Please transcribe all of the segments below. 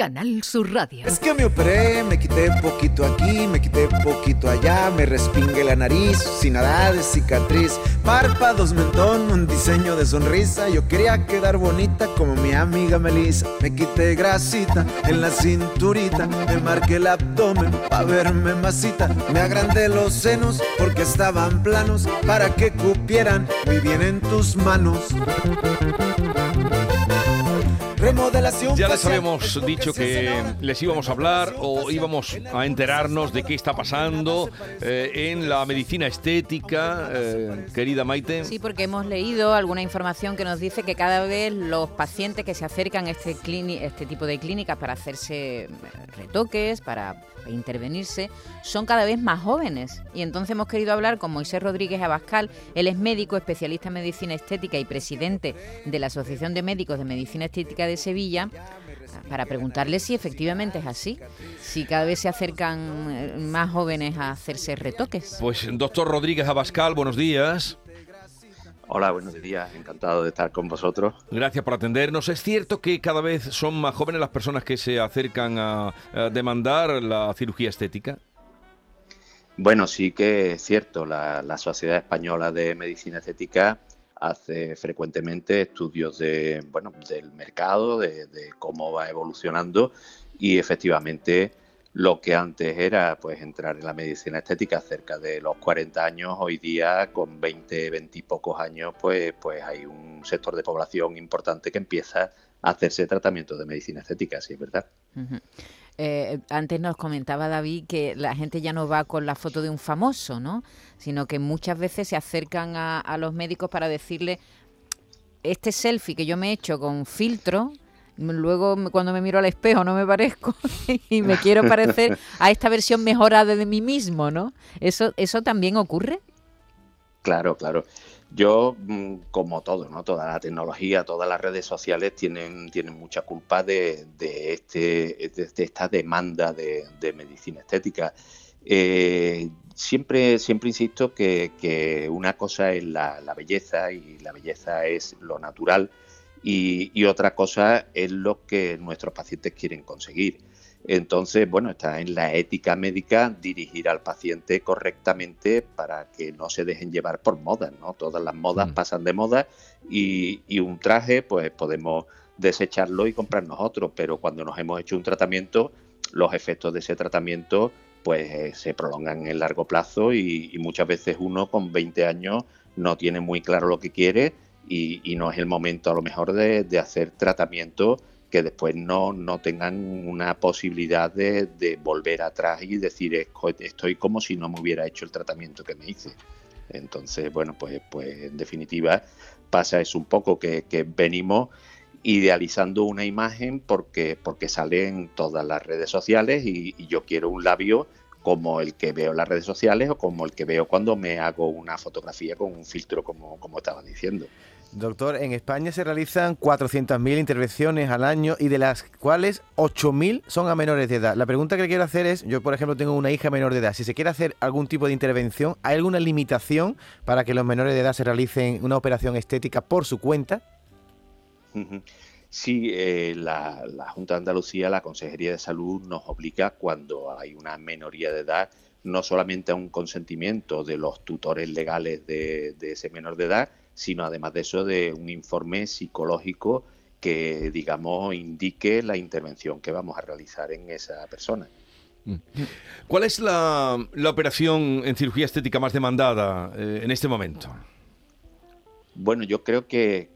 Canal Sur. Es que me operé, me quité poquito aquí, me quité poquito allá, me respingué la nariz, sin nada de cicatriz, párpados, mentón, un diseño de sonrisa. Yo quería quedar bonita como mi amiga Melissa. Me quité grasita en la cinturita, me marqué el abdomen para verme masita. Me agrandé los senos porque estaban planos para que cupieran muy bien en tus manos. Remodelación. Ya les habíamos dicho que les íbamos a hablar o íbamos a enterarnos de qué está pasando eh, en la medicina estética, eh, querida Maite. Sí, porque hemos leído alguna información que nos dice que cada vez los pacientes que se acercan a este, este tipo de clínicas para hacerse retoques, para intervenirse, son cada vez más jóvenes. Y entonces hemos querido hablar con Moisés Rodríguez Abascal. Él es médico, especialista en medicina estética y presidente de la Asociación de Médicos de Medicina Estética de Sevilla para preguntarle si efectivamente es así, si cada vez se acercan eh, más jóvenes a hacerse retoques. Pues doctor Rodríguez Abascal, buenos días. Hola, buenos días, encantado de estar con vosotros. Gracias por atendernos. ¿Es cierto que cada vez son más jóvenes las personas que se acercan a, demandar la cirugía estética? Bueno, sí que es cierto. La, Sociedad Española de Medicina Estética hace frecuentemente estudios de, bueno, del mercado, de cómo va evolucionando y efectivamente lo que antes era pues entrar en la medicina estética cerca de los 40 años, hoy día con 20, 20 y pocos años, pues, pues hay un sector de población importante que empieza a hacerse tratamiento de medicina estética, sí es verdad. Eh, antes nos comentaba David que la gente ya no va con la foto de un famoso, ¿no? Sino que muchas veces se acercan a, a los médicos para decirle, este selfie que yo me he hecho con filtro, luego cuando me miro al espejo no me parezco y me quiero parecer a esta versión mejorada de mí mismo, ¿no? ¿Eso, eso también ocurre? Claro, claro. Yo, mm, como todo, ¿no? Toda la tecnología, todas las redes sociales tienen, tienen mucha culpa de, este, de, esta demanda de, medicina estética. Eh, siempre, siempre insisto que, una cosa es la, la, belleza y la belleza es lo natural y, otra cosa es lo que nuestros pacientes quieren conseguir. Entonces, bueno, está en la ética médica dirigir al paciente correctamente para que no se dejen llevar por modas, ¿no? Todas las modas mm. pasan de moda y, y, un traje, pues podemos desecharlo y comprarnos otro, pero cuando nos hemos hecho un tratamiento, los efectos de ese tratamiento pues eh, se prolongan en largo plazo y, y muchas veces uno con 20 años no tiene muy claro lo que quiere y, no es el momento a lo mejor de, hacer tratamientos que después no, no tengan una posibilidad de, volver atrás y decir estoy como si no me hubiera hecho el tratamiento que me hice. Entonces, bueno, pues, pues en definitiva pasa eso un poco que, venimos idealizando una imagen porque, porque sale en todas las redes sociales y, y, yo quiero un labio como el que veo en las redes sociales o como el que veo cuando me hago una fotografía con un filtro como, como estaba diciendo. Doctor, en España se realizan 400.000 intervenciones al año y de las cuales 8.000 son a menores de edad. La pregunta que le quiero hacer es, yo por ejemplo tengo una hija menor de edad, si se quiere hacer algún tipo de intervención, ¿hay alguna limitación para que los menores de edad se realicen una operación estética por su cuenta? Sí, eh, la, Junta de Andalucía, la Consejería de Salud nos obliga cuando hay una menoría de edad no solamente a un consentimiento de los tutores legales de ese menor de edad, sino además de eso de un informe psicológico que, digamos, indique la intervención que vamos a realizar en esa persona. Mm. ¿Cuál es la, operación en cirugía estética más demandada eh, en este momento? Bueno, yo creo que,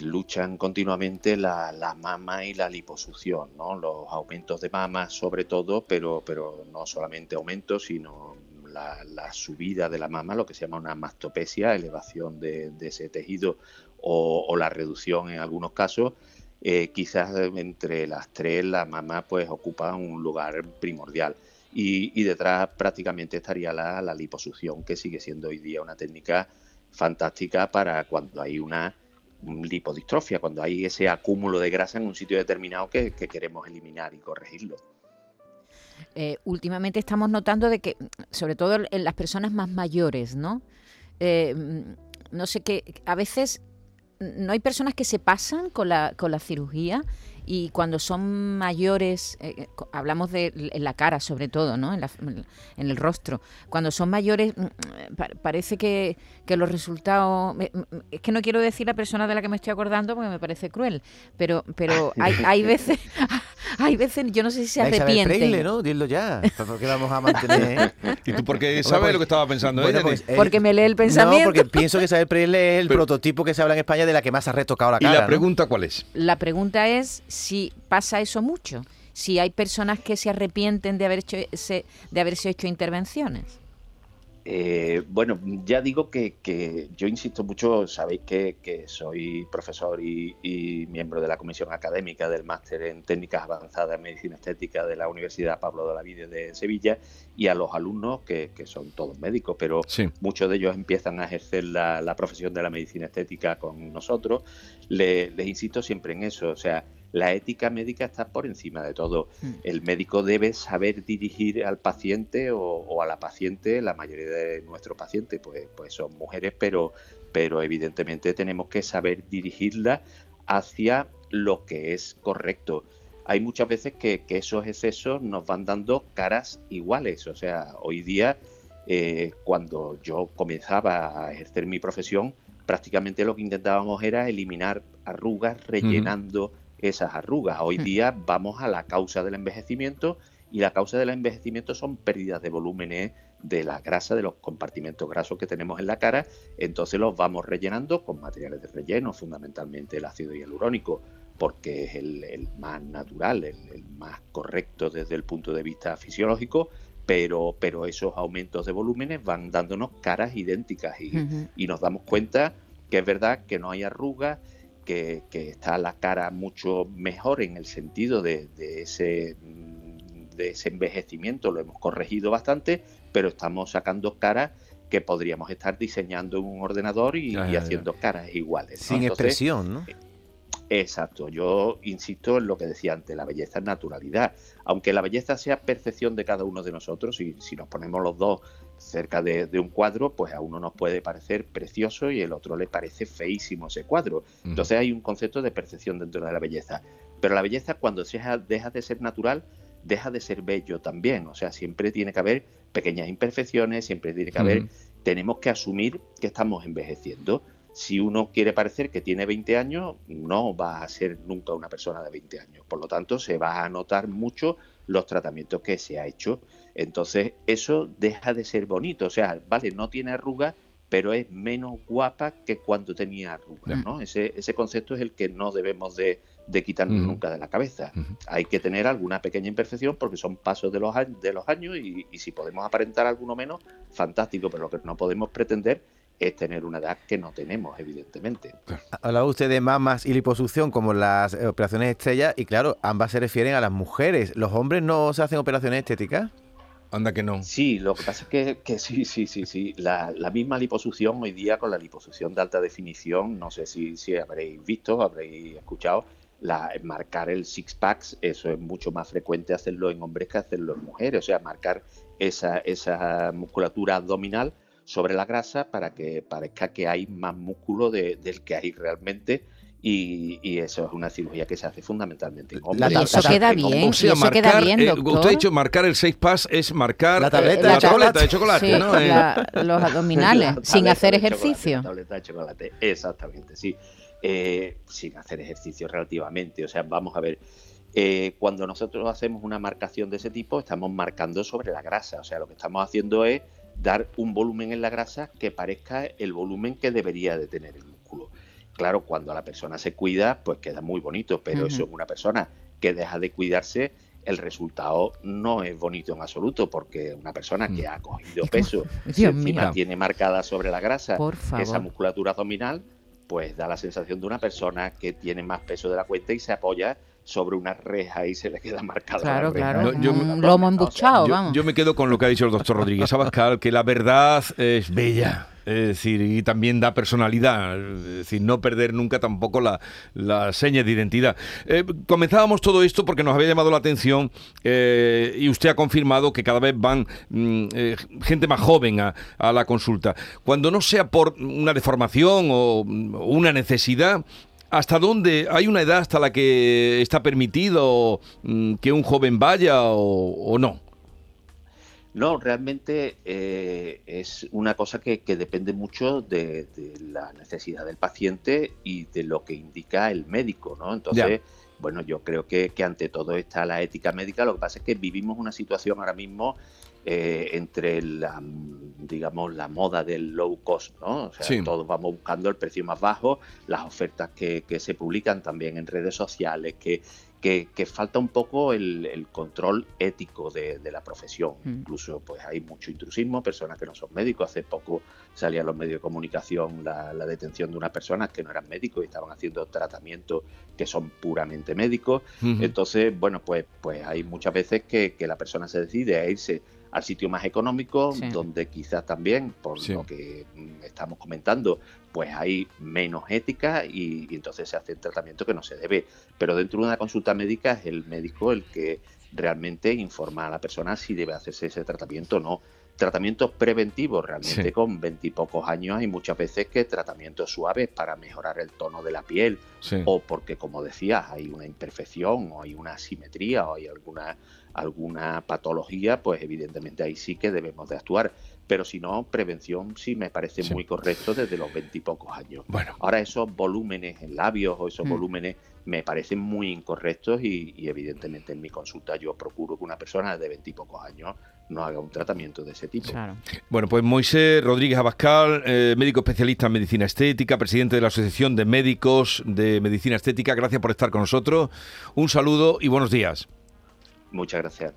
luchan continuamente la, mama y la liposucción, ¿no? Los aumentos de mama sobre todo, pero, pero no solamente aumentos, sino la, subida de la mama, lo que se llama una mastopesia, elevación de, ese tejido o, la reducción en algunos casos, eh, quizás entre las tres la mama pues ocupa un lugar primordial. Y, detrás prácticamente estaría la, liposucción, que sigue siendo hoy día una técnica fantástica para cuando hay una lipodistrofia, cuando hay ese acúmulo de grasa en un sitio determinado que queremos eliminar y corregirlo. Eh, últimamente estamos notando de que, sobre todo en las personas más mayores, ¿no? Eh, no sé qué, a veces no hay personas que se pasan con la, con la cirugía y cuando son mayores, eh, eh, hablamos de en la cara sobre todo, ¿no? En, en el rostro, cuando son mayores mm, parece que, que, los resultados, es que no quiero decir la persona de la que me estoy acordando porque me parece cruel, pero pero hay, hay veces hay veces, yo no sé si se arrepienten. ¿no? Dilo ya, porque vamos a mantener. ¿Y tú porque sabes pues, lo que estaba pensando? Pues, porque me lee el pensamiento. No, porque pienso que Isabel Preile es el prototipo que se habla en España de la que más ha retocado la cara. ¿Y la pregunta cuál es? La pregunta es si pasa eso mucho, si hay personas que se arrepienten de, haber hecho, de haberse hecho intervenciones. Eh, bueno, ya digo que, yo insisto mucho, sabéis que, soy profesor y, miembro de la comisión académica del máster en técnicas avanzadas en medicina estética de la Universidad Pablo de la de Sevilla y a los alumnos que, son todos médicos, pero muchos de ellos empiezan a ejercer la, profesión de la medicina estética con nosotros. les insisto siempre en eso, o sea, la ética médica está por encima de todo. Mm. El médico debe saber dirigir al paciente o, a la paciente, la mayoría de nuestros pacientes pues, pues son mujeres, pero, pero evidentemente tenemos que saber dirigirla hacia lo que es correcto. Hay muchas veces que, esos excesos nos van dando caras iguales. O sea, hoy día, eh, cuando yo comenzaba a ejercer mi profesión, prácticamente lo que intentábamos era eliminar arrugas rellenando esas arrugas. Hoy hmm. día vamos a la causa del envejecimiento y la causa del envejecimiento son pérdidas de volúmenes de la grasa, de los compartimentos grasos que tenemos en la cara, entonces los vamos rellenando con materiales de relleno, fundamentalmente el ácido hialurónico, porque es el, más natural, el, más correcto desde el punto de vista fisiológico, pero, pero esos aumentos de volúmenes van dándonos caras idénticas y, y nos damos cuenta que es verdad que no hay arrugas, que, está la cara mucho mejor en el sentido de, ese, de ese envejecimiento, lo hemos corregido bastante, pero estamos sacando caras que podríamos estar diseñando en un ordenador y, haciendo caras iguales. Sin expresión, ¿no? Eh, exacto, yo insisto en lo que decía antes, la belleza es naturalidad. Aunque la belleza sea percepción de cada uno de nosotros, y si nos ponemos los dos cerca de, un cuadro, pues a uno nos puede parecer precioso y el otro le parece feísimo ese cuadro. Entonces hay un concepto de percepción dentro de la belleza. Pero la belleza cuando deja, deja de ser natural, deja de ser bello también. O sea, siempre tiene que haber pequeñas imperfecciones, siempre tiene que haber, tenemos que asumir que estamos envejeciendo. Si uno quiere parecer que tiene 20 años, no va a ser nunca una persona de 20 años. Por lo tanto, se va a notar mucho los tratamientos que se ha hecho. Entonces, eso deja de ser bonito. O sea, vale, no tiene arrugas, pero es menos guapa que cuando tenía arrugas, mm. ¿no? Ese, ese concepto es el que no debemos de, quitarnos nunca de la cabeza. Hay que tener alguna pequeña imperfección porque son pasos de los, de los años y, y si podemos aparentar alguno menos, fantástico, pero lo que no podemos pretender es tener una edad que no tenemos, evidentemente. Hablaba usted de mamas y liposucción como las eh, operaciones estrellas y claro, ambas se refieren a las mujeres. ¿Los hombres no se hacen operaciones estéticas? Anda que no. Sí, lo que pasa es que, que sí, sí, sí, sí. La, misma liposucción hoy día con la liposucción de alta definición, no sé si, si habréis visto, habréis escuchado, la, marcar el six packs, eso es mucho más frecuente hacerlo en hombres que hacerlo en mujeres. O sea, marcar esa, esa musculatura abdominal sobre la grasa para que parezca que hay más músculo del que hay realmente. Y, eso es una cirugía que se hace fundamentalmente en hombres. eso queda bien, eso queda bien, eh, usted ha dicho marcar el 6 pass es marcar la tableta, de chocolate, ¿no? Eh, los abdominales, sin hacer ejercicio. tableta de chocolate, exactamente, sí. Eh, sin hacer ejercicio relativamente. O sea, vamos a ver, cuando nosotros hacemos una marcación de ese tipo, estamos marcando sobre la grasa. O sea, lo que estamos haciendo es dar un volumen en la grasa que parezca el volumen que debería de tener el músculo. Claro, cuando la persona se cuida, pues queda muy bonito, pero eso es una persona que deja de cuidarse, el resultado no es bonito en absoluto, porque una persona que mm. ha cogido peso, y encima tiene marcada sobre la grasa esa musculatura abdominal, pues da la sensación de una persona que tiene más peso de la cuenta y se apoya sobre una reja y se le queda marcado. Claro, claro. yo, un lomo embuchado, vamos. Yo, me quedo con lo que ha dicho el doctor Rodríguez Abascal, que la verdad es bella. Es decir, y también da personalidad, es decir, no perder nunca tampoco la, la seña de identidad. Eh, comenzábamos todo esto porque nos había llamado la atención eh, y usted ha confirmado que cada vez van mm, eh, gente más joven a, a, la consulta. Cuando no sea por una deformación o una necesidad, ¿Hasta dónde hay una edad hasta la que está permitido mm, que un joven vaya o, no? No, realmente eh, es una cosa que, depende mucho de, la necesidad del paciente y de lo que indica el médico, ¿no? Entonces, bueno, yo creo que, que, ante todo está la ética médica. Lo que pasa es que vivimos una situación ahora mismo eh, entre la, digamos, la moda del low cost, ¿no? O sea, todos vamos buscando el precio más bajo, las ofertas que, se publican también en redes sociales, que, que, falta un poco el, control ético de, la profesión. Mm. Incluso pues hay mucho intrusismo, personas que no son médicos. Hace poco salía en los medios de comunicación la, detención de unas personas que no eran médicos y estaban haciendo tratamientos que son puramente médicos. Entonces, bueno, pues, pues hay muchas veces que, que la persona se decide a irse al sitio más económico, donde quizás también, por lo que mm, estamos comentando, pues hay menos ética y, entonces se hace el tratamiento que no se debe. Pero dentro de una consulta médica es el médico el que realmente informa a la persona si debe hacerse ese tratamiento o no. Tratamientos preventivos, realmente con veintipocos años hay muchas veces que tratamientos suaves para mejorar el tono de la piel o porque, como decías, hay una imperfección o hay una asimetría o hay alguna, alguna patología, pues evidentemente ahí sí que debemos de actuar. Pero si no, prevención sí me parece muy correcto desde los veintipocos años. Bueno. Ahora esos volúmenes en labios o esos mm. volúmenes me parecen muy incorrectos y, evidentemente en mi consulta yo procuro que una persona de veintipocos años no haga un tratamiento de ese tipo. Bueno, pues Moisés Rodríguez Abascal, eh, médico especialista en medicina estética, presidente de la Asociación de Médicos de Medicina Estética, gracias por estar con nosotros. Un saludo y buenos días. Muchas gracias.